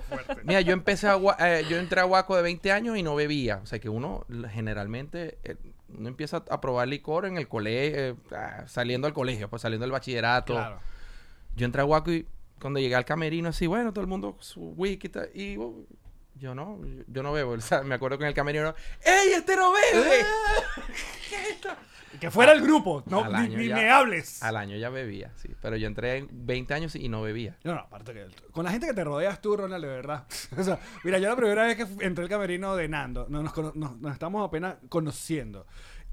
Mira, yo empecé a, eh, yo entré a Guaco de 20 años y no bebía. O sea que uno generalmente, eh, uno empieza a probar licor en el colegio, eh, ah, saliendo del colegio, pues saliendo del bachillerato. Claro. Yo entré a Guaco y cuando llegué al camerino, así, bueno, todo el mundo su wiki y uh, yo no, yo, yo no bebo. O sea, me acuerdo que en el camerino, ¡Ey, este no bebe! ¿Qué es esto? Que fuera el grupo. No, ni, año ni ya. me hables. Al año ya bebía, sí. Pero yo entré en 20 años y no bebía. No, no, aparte que con la gente que te rodeas tú, Ronald, de verdad. o sea, mira, yo la primera vez que entré al camerino de Nando, no, nos, nos- nos estamos apenas conociendo.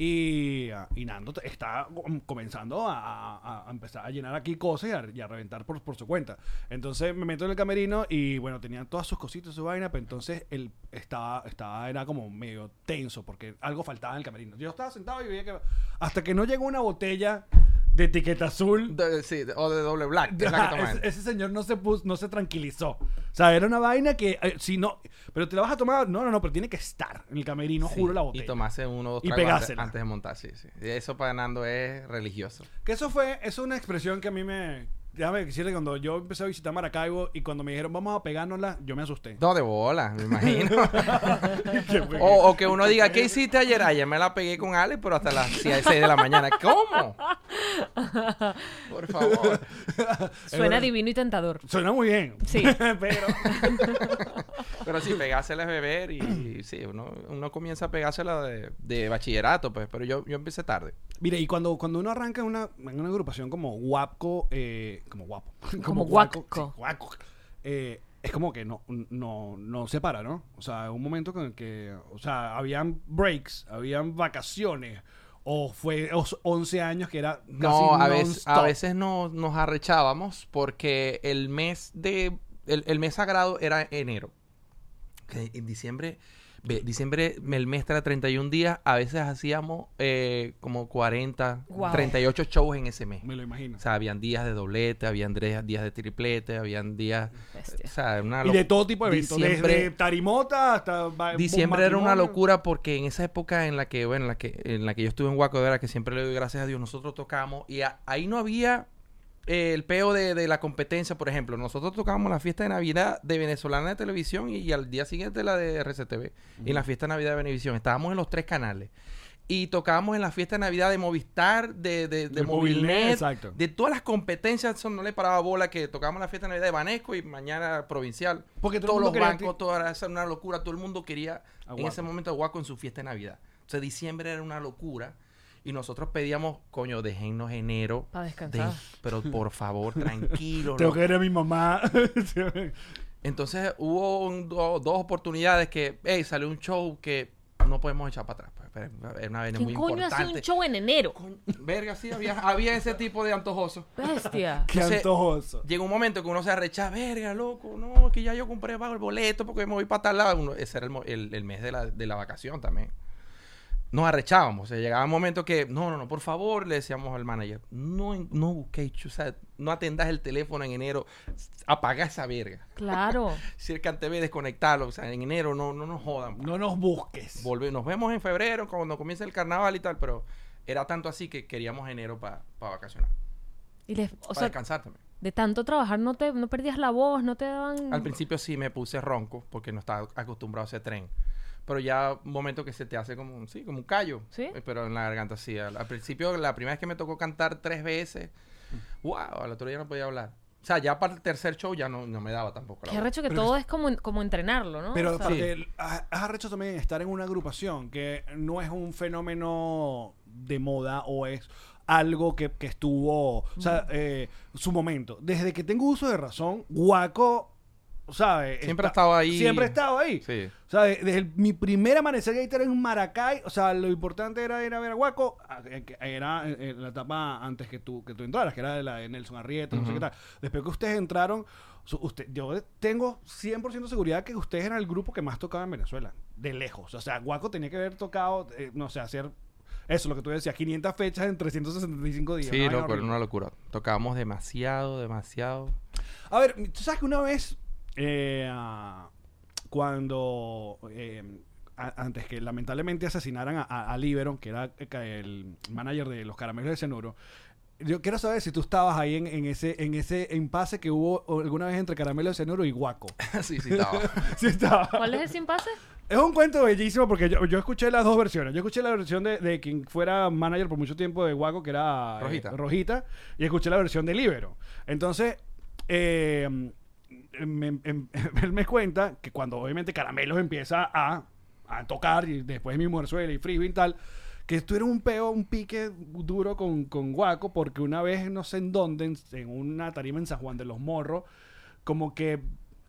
Y, ah, y Nando está com- comenzando a, empezar a llenar aquí cosas y a, reventar por, por su cuenta. Entonces me meto en el camerino y bueno, tenían todas sus cositas, su vaina, pero entonces él estaba, estaba, era como medio tenso porque algo faltaba en el camerino. Yo estaba sentado y veía que hasta que no llegó una botella de etiqueta azul. De- sí, de- o de doble black. es la que ese, ese señor no se puso, no se tranquilizó. O sea, era una vaina que eh, si no, pero te la vas a tomar, no, no, no, pero tiene que estar en el camerino, Sí, juro la botella. Y tomarse uno dos Y antes, antes de montar, sí, sí. Y Eso para Nando es religioso. Que eso fue, eso es una expresión que a mí me, déjame decirte, cuando yo empecé a visitar Maracaibo y cuando me dijeron vamos a pegárnosla, yo me asusté. No, de bola, me imagino. O, o que uno diga, ¿qué hiciste ayer? Ayer me la pegué con Ale, pero hasta las 6 de la mañana. ¿Cómo? Por favor. Suena divino y tentador. Suena muy bien. Sí. pero Pero sí, pegársela es beber y, y sí, uno, uno comienza a pegársela de, de bachillerato, pues. Pero yo, yo empecé tarde. Mire, y cuando, cuando uno arranca en una, en una agrupación como Guapo, eh, como Guapo, Como Guaco, Guaco. sí, Guaco, eh, es como que no, no, no se para, ¿no? O sea, un momento en el que, o sea, habían breaks, habían vacaciones, o fue os- 11 años que era casi No, a veces, a veces no, nos arrechábamos porque el mes de el, el mes sagrado era enero. Que En diciembre, diciembre, el mes era 31 días, a veces hacíamos eh, como 40, Guau. 38 shows en ese mes. Me lo imagino. O sea, habían días de doblete, habían días días de triplete, habían días... Bestia. O sea, una y de todo tipo de eventos, Diciembre- desde tarimota hasta Diciembre era una locura porque en esa época en la que, bueno, en la que, en la que yo estuve en Guaco, de verdad que siempre le doy gracias a Dios, nosotros tocamos y a- ahí no había eh, el peo de, de la competencia, por ejemplo. Nosotros tocábamos la fiesta de Navidad de Venezolana de Televisión y, y al día siguiente la de RCTV. Y en la fiesta de Navidad de Venevisión. Estábamos en los tres canales. Y tocábamos en la fiesta de Navidad de Movistar, de, de, de De Movilnet, de todas las competencias. Eso no le paraba bola que tocábamos la fiesta de Navidad de Banesco y mañana provincial. Porque todo todos los bancos, toda era esa era una locura. Todo el mundo quería en ese momento a Guaco en su fiesta de Navidad. O sea, diciembre era una locura. Y nosotros pedíamos, coño, déjennos enero. Pa' descansar. de- pero por favor, tranquilos. Tengo que ver a mi mamá. Entonces hubo un- do- dos oportunidades que, hey, salió un show que no podemos echar para atrás. pues, pero una vaina muy ¿Quién coño hace importante. un show en enero? Coño, Verga, sí, había, había ese tipo de antojosos. Bestia. Qué Entonces, antojoso. Llega un momento que uno se arrecha, verga, loco, no, es que ya yo compré bajo el boleto porque me voy para tal lado. Uno- ese era el, mo- el- el mes de la, de la vacación también. Nos arrechábamos. O sea, llegaba un momento que, no, no, no, por favor, le decíamos al manager, no, no busquéis, o sea, no atendas el teléfono en enero, apaga esa verga. Claro. Si el TV desconectarlo, o sea, en enero no, no nos jodan. No nos busques. Volve- nos vemos en febrero cuando comience el carnaval y tal, pero era tanto así que queríamos enero para vacacionar. Y les, o para sea, descansar también. de tanto trabajar no te no perdías la voz, no te daban Al principio sí me puse ronco porque no estaba acostumbrado a ese tren. Pero ya un momento que se te hace como, un- sí, como un callo. ¿Sí? Eh, Pero en la garganta sí. Al, al principio, la primera vez que me tocó cantar tres veces, wow, al otro día no podía hablar. O sea, ya para el tercer show ya no, no me daba tampoco. la Qué arrecho que Pero todo es como, como entrenarlo, ¿no? Pero O sea, ha- has arrecho también estar en una agrupación que no es un fenómeno de moda o es algo que, que estuvo, o sea, eh, su momento. Desde que tengo uso de razón, Guaco, ¿sabes? Siempre ha estado ahí. Siempre ha estado ahí. Sí. O sea, de- desde el- mi primer amanecer gaiter en Maracay, o sea, lo importante era ir a ver a Guaco, eh, era en, en la etapa antes que tú, que tú entraras, que era de la de Nelson Arrieta, no sé qué tal. Después que ustedes entraron, usted, yo tengo 100% seguridad que ustedes eran el grupo que más tocaba en Venezuela, de lejos. O sea, Guaco tenía que haber tocado, eh, no sé, hacer eso, lo que tú decías, 500 fechas en 365 días. Sí, loco, era una locura. Tocábamos demasiado, demasiado. A ver, tú sabes que una vez, eh, ah, cuando, eh, a- antes que lamentablemente asesinaran a, a, a Liberon, que era eh, el manager de los caramelos de Cenuro, yo quiero saber si tú estabas ahí en, en ese en ese impasse que hubo alguna vez entre Caramelo de Cenuro y Guaco. sí, sí, estaba. sí estaba. ¿Cuál es el sin pase? Es un cuento bellísimo porque yo, yo escuché las dos versiones. Yo escuché la versión de, de quien fuera manager por mucho tiempo de Guaco, que era eh, Rojita. Rojita, y escuché la versión de Libero. Entonces, eh, me- em- él me cuenta que cuando obviamente Caramelos empieza a, a tocar, y después mi Muerzuela y Frisbee y tal, que esto era un peo, un pique duro con, con Guaco, porque una vez, no sé en dónde, en, una tarima en San Juan de los Morros, como que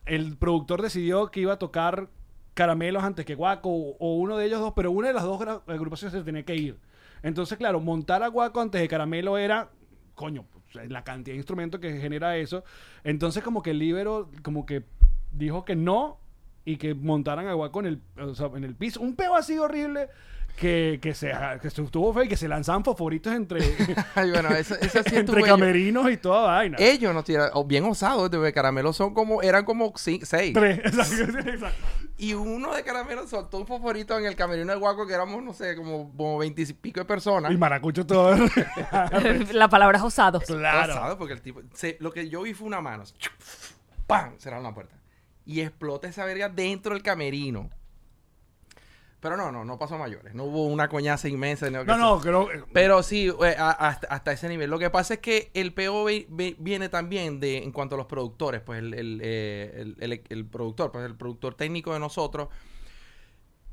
el productor decidió que iba a tocar Caramelos antes que Guaco, o, o uno de ellos dos, pero una de las dos agrupaciones se tenía que ir. Entonces, claro, montar a Guaco antes de Caramelo era, coño, la cantidad de instrumentos que genera eso. Entonces, como que el Libero, como que dijo que no y que montaran a Guaco en el, o sea, en el piso. Un peo así horrible que, que, se, que se estuvo feo y que se lanzaban fosforitos entre, Ay, bueno, eso, eso sí entre ellos. camerinos y toda vaina. Ellos no tiraron, o bien osados, de caramelo son como, eran como seis. Tres, exacto, exacto. Y uno de caramelo soltó un fosforito en el camerino del guaco que éramos, no sé, como, como 20 y pico de personas. Y maracucho todo. La palabra es osados. claro. Osado, porque el tipo, se- lo que yo vi fue una mano, así, ¡pam! Cerraron la puerta. Y explota esa verga dentro del camerino. Pero no, no, no pasó a mayores. No hubo una coñaza inmensa. No, no, creo. Pero sí, eh, a- hasta, hasta ese nivel. Lo que pasa es que el PO viene también de en cuanto a los productores, pues el, el, eh, el- el- el productor, pues el productor técnico de nosotros.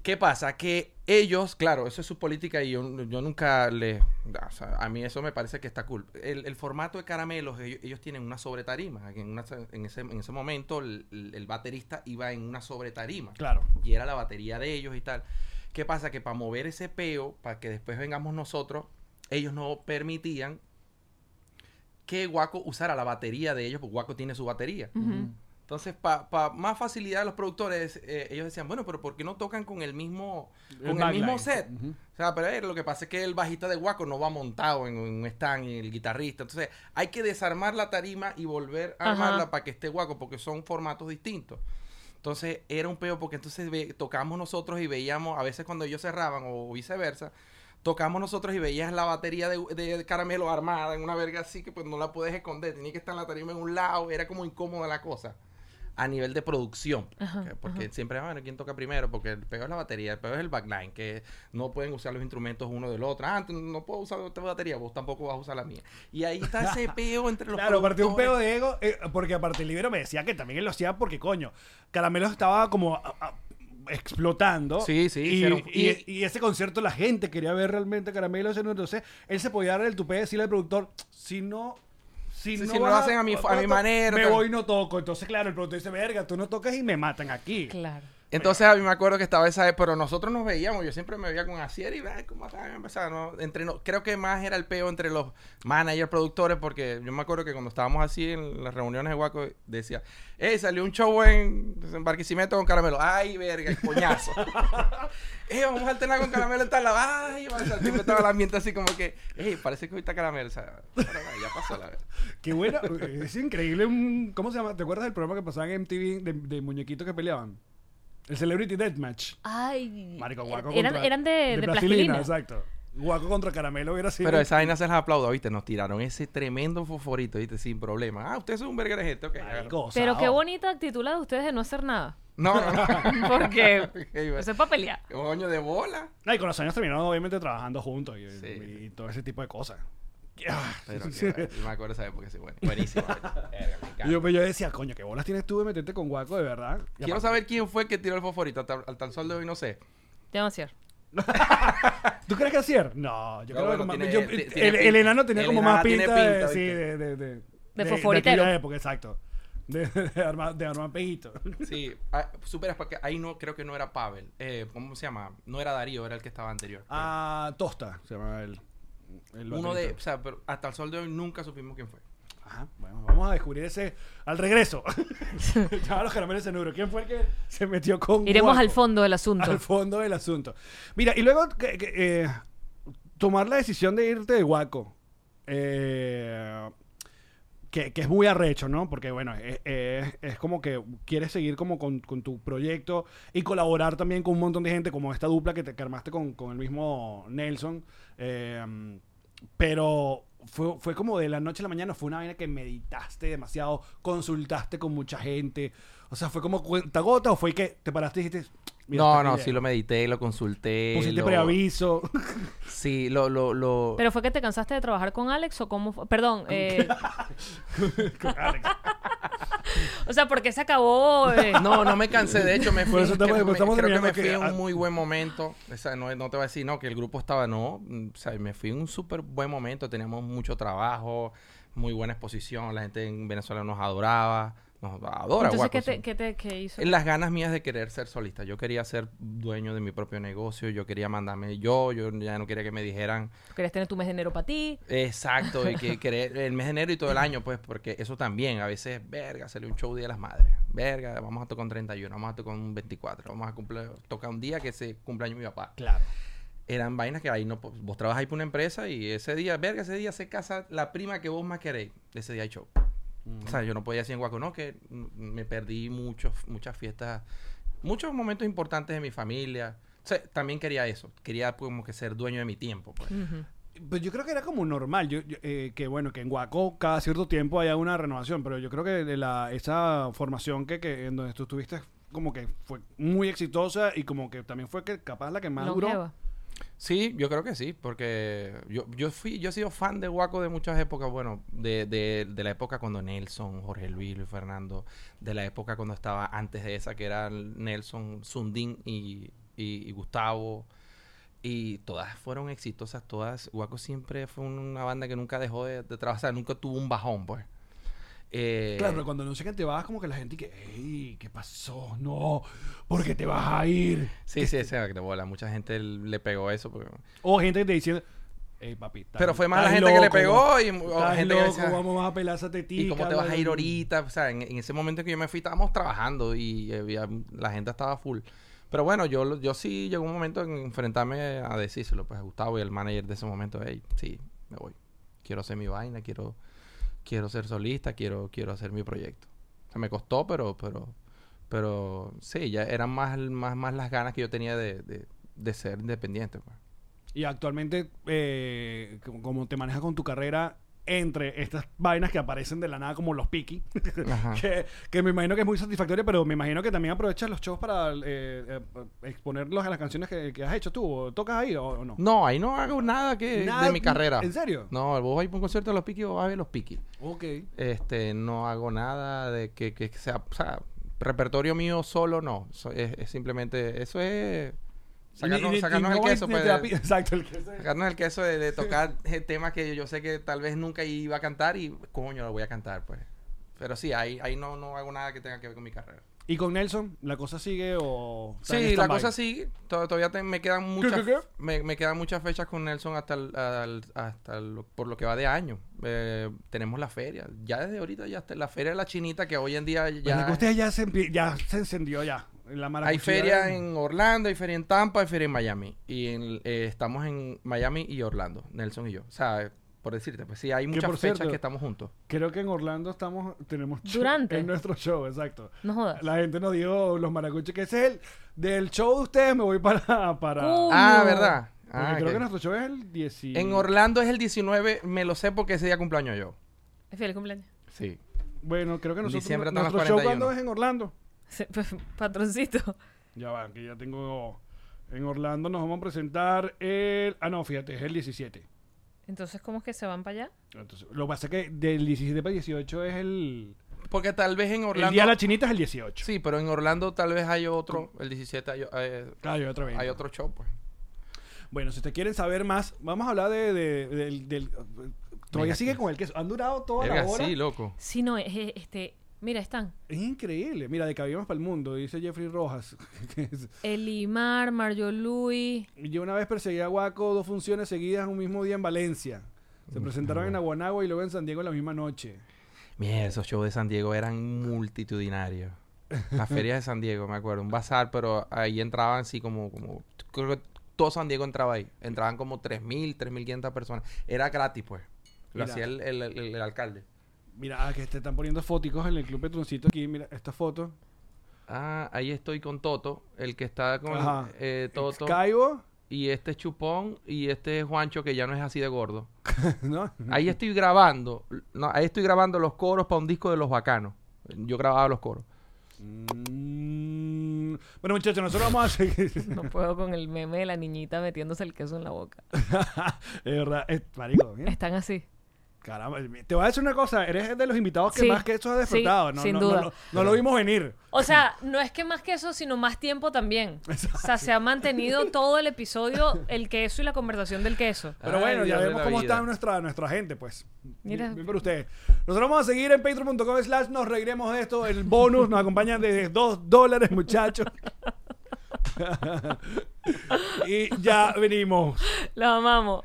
¿Qué pasa? Que ellos, claro, eso es su política y yo, yo nunca le... o sea, a mí eso me parece que está cool. El, el formato de caramelos, ellos, ellos tienen una sobretarima. En, una, en, ese, en ese momento el, baterista iba en una sobretarima Claro. y era la batería de ellos y tal. ¿Qué pasa? Que para mover ese peo, para que después vengamos nosotros, ellos no permitían que Guaco usara la batería de ellos, porque Guaco tiene su batería. Ujú. Entonces, para más facilidad de los productores, eh, ellos decían, bueno, pero ¿por qué no tocan con el mismo, con el, mismo set? O sea, pero eh, lo que pasa es que el bajista de Guaco no va montado en un stand y el guitarrista. Entonces, hay que desarmar la tarima y volver a Ajá. armarla para que esté Guaco, porque son formatos distintos. Entonces, era un peo porque entonces ve- tocamos nosotros y veíamos, a veces cuando ellos cerraban o viceversa, tocamos nosotros y veías la batería de, de caramelo armada en una verga así que pues no la puedes esconder, tenía que estar la tarima en un lado, era como incómoda la cosa a nivel de producción. Ajá, porque porque siempre, ah, bueno, ¿quién toca primero? Porque el peor es la batería, el peor es el backline, que no pueden usar los instrumentos uno del otro. Ah, no puedo usar tu batería, vos tampoco vas a usar la mía. Y ahí está ese peo entre los Claro, aparte un peo de ego, eh, porque aparte el libro me decía que también él lo hacía porque, coño, Caramelo estaba como a- a- explotando. Sí, sí, Y, hicieron- y- y- y ese concierto la gente quería ver realmente Caramelo. Entonces, él se podía dar el tupé de decirle al productor, si no... Si, no, si no vas lo hacen a mi- a mi manera, Me tal. voy y no toco. Entonces, claro, el productor dice, verga, tú no tocas y me matan aquí. Claro. Entonces a mí me acuerdo que estaba esa, pero nosotros nos veíamos, yo siempre me veía con Asier y "Ay, cómo está, empezaba, ¿no? entre no- creo que más era el peo entre los managers, productores, porque yo me acuerdo que cuando estábamos así en las reuniones de Guaco decía, eh, salió un show en, en con Caramelo, ay, verga, coñazo. eh, vamos a alternar con Caramelo en tal lado, ay, va, o sea, siempre estaba el ambiente así como que, eh, parece que hoy está Caramelo, o sea, ya pasó la verdad. Qué bueno, es increíble. un- ¿Cómo se llama? ¿Te acuerdas del programa que pasaba en MTV de muñequitos que peleaban? El Celebrity Deathmatch. Ay. Marico, Guaco eran, contra- eran de, de plastilina. exacto. Guaco contra Caramelo era así. Pero esa vaina se las aplaudo, ¿viste? Nos tiraron ese tremendo fosforito, ¿viste? Sin problema. Ah, ustedes son un de gente, ok. Marico, Pero qué bonita actitud la de ustedes de no hacer nada. No, no, no. Porque ¿Qué iba a- eso es para pelear. Coño de bola. No, y con los años terminaron obviamente trabajando juntos y, Sí. y todo ese tipo de cosas. Ah, Pero sí. que- yo me acuerdo esa época, sí, bueno. Buenísimo. Yo, pues, yo decía, coño, qué bolas tienes tú de meterte con Guaco de verdad. Y Quiero aparte- saber quién fue el que tiró el fosforito. Hasta, hasta el sol de hoy no sé. Demasiado. ¿Tú crees que Acier? No, yo No, creo bueno, que más- tiene- yo- ti- el, tiene el pinta. enano tenía El como enano más tiene pinta, de, pinta, sí, ¿viste? de, de, de, de- de fosforitero. aquella época, exacto. De, de, armar, de pejito. Sí, ah, superas porque ahí no, creo que no era Pavel. Eh, ¿Cómo se llama? No era Darío, era el que estaba anterior. Ah, Tosta se llama el Uno de, o sea, pero hasta el sol de hoy nunca supimos quién fue. Ajá, bueno, vamos a descubrir ese al regreso. ya los caramelos en euro. ¿Quién fue el que se metió con Iremos Guaco? al fondo del asunto. Al fondo del asunto. Mira, y luego que- que, eh, tomar la decisión de irte de Guaco. eh, que, que es muy arrecho, ¿no? Porque, bueno, es, es- es como que quieres seguir como con, con tu proyecto y colaborar también con un montón de gente, como esta dupla que te que con, con el mismo Nelson. eh, pero fue, fue como de la noche a la mañana, fue una vaina que meditaste demasiado, consultaste con mucha gente. O sea, fue como cuenta gota o fue que te paraste y dijiste. "Mira, no, no, sí llego"? lo medité, lo consulté. Pusiste lo- preaviso. Sí, lo, lo, lo... ¿Pero fue que te cansaste de trabajar con Alex o cómo fue? Perdón. eh, Alex. o sea, porque se acabó. eh, No, no me cansé. De hecho, me fui. Por eso estamos- creo, que me- estamos creo que me fui que- en ah. un muy buen momento. O sea, no, no te voy a decir, no, que el grupo estaba, no. O sea, me fui en un súper buen momento. Teníamos mucho trabajo, muy buena exposición. La gente en Venezuela nos adoraba. Nos adora, Entonces, guaco, ¿qué, sí. te, qué, te, qué hizo? En las ganas mías de querer ser solista. Yo quería ser dueño de mi propio negocio. Yo quería mandarme yo. Yo ya no quería que me dijeran ¿Querías tener tu mes de enero para ti? Exacto, y que querer el mes de enero y todo el año, pues, porque eso también, a veces, verga, sale un show Día de las Madres, verga, vamos a tocar un 31, vamos a tocar un 24, vamos a cumplir, tocar un día que se cumpleaños mi papá. Claro. Eran vainas que ahí no, vos trabajáis para una empresa y ese día, verga, ese día se casa la prima que vos más queréis, ese día hay show. O sea, yo no podía decir en Guaco, no, que me perdí muchos, muchas fiestas, muchos momentos importantes de mi familia. O sea, también quería eso, quería como que ser dueño de mi tiempo, pues. Pues yo creo que era como normal. Yo, yo, eh, que bueno, que en Guaco cada cierto tiempo haya una renovación. Pero yo creo que de la, esa formación que, que en donde tú estuviste como que fue muy exitosa y como que también fue que capaz la que más duró. Sí, yo creo que sí, porque yo, yo fui, yo he sido fan de Guaco de muchas épocas, bueno, de, de, de la época cuando Nelson, Jorge Luis, Luis Fernando, de la época cuando estaba antes de esa, que eran Nelson, Sundin y, y, y Gustavo, y todas fueron exitosas, todas, Guaco siempre fue una banda que nunca dejó de, de trabajar, nunca tuvo un bajón, pues. Eh, Claro, pero cuando anuncian que te vas, como que la gente que, ey, ¿qué pasó? No, porque te vas a ir. Sí, sí, esa que te bola, mucha gente le pegó eso, porque... O gente que te diciendo, ey, papi. Pero fue más la gente que le loco, pegó y o gente que loco, decía, vamos a pelar esa tetica. ¿Y cómo te vas a ir ahorita? O sea, en, en ese momento que yo me fui estábamos trabajando y la gente estaba full. Pero bueno, yo, yo sí llegó un momento en enfrentarme a decírselo, pues a Gustavo y el manager de ese momento, hey, sí, me voy. Quiero hacer mi vaina, quiero, quiero ser solista, quiero, quiero hacer mi proyecto. O sea, me costó, pero, pero, pero sí, ya eran más, más, más las ganas que yo tenía de, de, ser independiente, pues. Y actualmente, eh, como te manejas con tu carrera entre estas vainas que aparecen de la nada como los Piki, Ajá. que, que me imagino que es muy satisfactorio, pero me imagino que también aprovechas los shows para eh, eh, exponerlos a las canciones que, que has hecho tú, o tocas ahí o, o no. No, ahí no hago nada que Nada- de mi carrera. ¿En serio? No, vos vais por un concierto de los Piki o vas a ver los Piki. Ok. Este, no hago nada de que, que sea, o sea, repertorio mío solo no. So- es, es simplemente, eso es sacarnos, Ni- sacarnos ni- el no queso, pues, terapia- Exacto, el queso. sacarnos el queso de, de tocar eh, temas que yo sé que tal vez nunca iba a cantar y coño lo voy a cantar, pues. Pero sí, ahí, ahí no, no hago nada que tenga que ver con mi carrera. ¿Y con Nelson, la cosa sigue o...? Sí, la cosa sigue. To- Todavía te- me quedan muchas qué, qué? Me, me quedan muchas fechas con Nelson hasta el- al- hasta el- por lo que va de año. Eh, tenemos la feria. Ya desde ahorita ya está la feria de la chinita que hoy en día Pues ya que usted ya se, ya se encendió ya. La hay feria de- en Orlando, hay feria en Tampa, hay feria en Miami. Y en- eh, estamos en Miami y Orlando, Nelson y yo. O sea, por decirte, pues sí, hay muchas por fechas cierto, que estamos juntos. Creo que en Orlando estamos, tenemos show- Durante. en nuestro show, exacto. No jodas. La gente nos dijo, los maracuchos, que ese es el del show de ustedes, me voy para... para. Ah, no. ¿verdad? Porque Ah, creo que nuestro show es el 10. y- En Orlando es el 19, me lo sé porque ese día cumpleaños yo. Feliz cumpleaños. Sí. Bueno, creo que nosotros... nuestro show 41. cuando es en Orlando. Patroncito. Ya va, que ya tengo. En Orlando nos vamos a presentar el. Ah, no, fíjate, es el 17. Entonces, ¿cómo es que se van para allá? Entonces, lo que pasa es que del 17 para el 18 es el. Porque tal vez en El Orlando... día de la chinita es el 18. Sí, pero en Orlando tal vez hay otro, el 17 hay, eh, Ah, hay otro hay otro show, pues. Bueno, si ustedes quieren saber más, vamos a hablar de, de- del, del- Todavía Mira sigue aquí. con el queso. Han durado toda la hora. sí, loco. Sí, no, es, es- este... Mira, están. Es increíble. Mira, de Caballemos para el Mundo, dice Jeffrey Rojas. Elimar, Mario Luis. Yo una vez perseguí a Guaco dos funciones seguidas un mismo día en Valencia. Se presentaron en Aguanagua y luego en San Diego la misma noche. Mira, esos shows de San Diego eran multitudinarios. Las ferias de San Diego, me acuerdo. Un bazar, pero ahí entraban así como... como creo que todo San Diego entraba ahí. Entraban como 3.000, 3.500 personas. Era gratis, pues. Lo Mira. hacía el, el- el- el alcalde. Mira, ah, que te están poniendo foticos en el Club Petroncito aquí. Mira, esta foto. Ah, ahí estoy con Toto, el que está con Ajá. eh, Toto. Caibo. Y este es Chupón y este es Juancho, que ya no es así de gordo. ¿No? Ahí estoy grabando. No, ahí estoy grabando los coros para un disco de los bacanos. Yo grababa los coros. Mm, Bueno, muchachos, nosotros vamos a seguir. No puedo con el meme de la niñita metiéndose el queso en la boca. es verdad, es, marico. Están así. Caramba, te voy a decir una cosa, eres de los invitados que Sí, más que eso ha despertado, sí, ¿no? sin no, duda. No, no- no lo vimos venir. O sea, no es que más que eso, sino más tiempo también. O sea, se ha mantenido todo el episodio el queso y la conversación del queso. Pero Ay, bueno, ya Dios de vemos la cómo vida. está nuestra, nuestra gente, pues. Mira. Bien, bien por ustedes. Nosotros vamos a seguir en patreon.com slash nos reiremos de esto. El bonus nos acompañan desde 2 dólares, muchachos. y ya venimos. Lo amamos.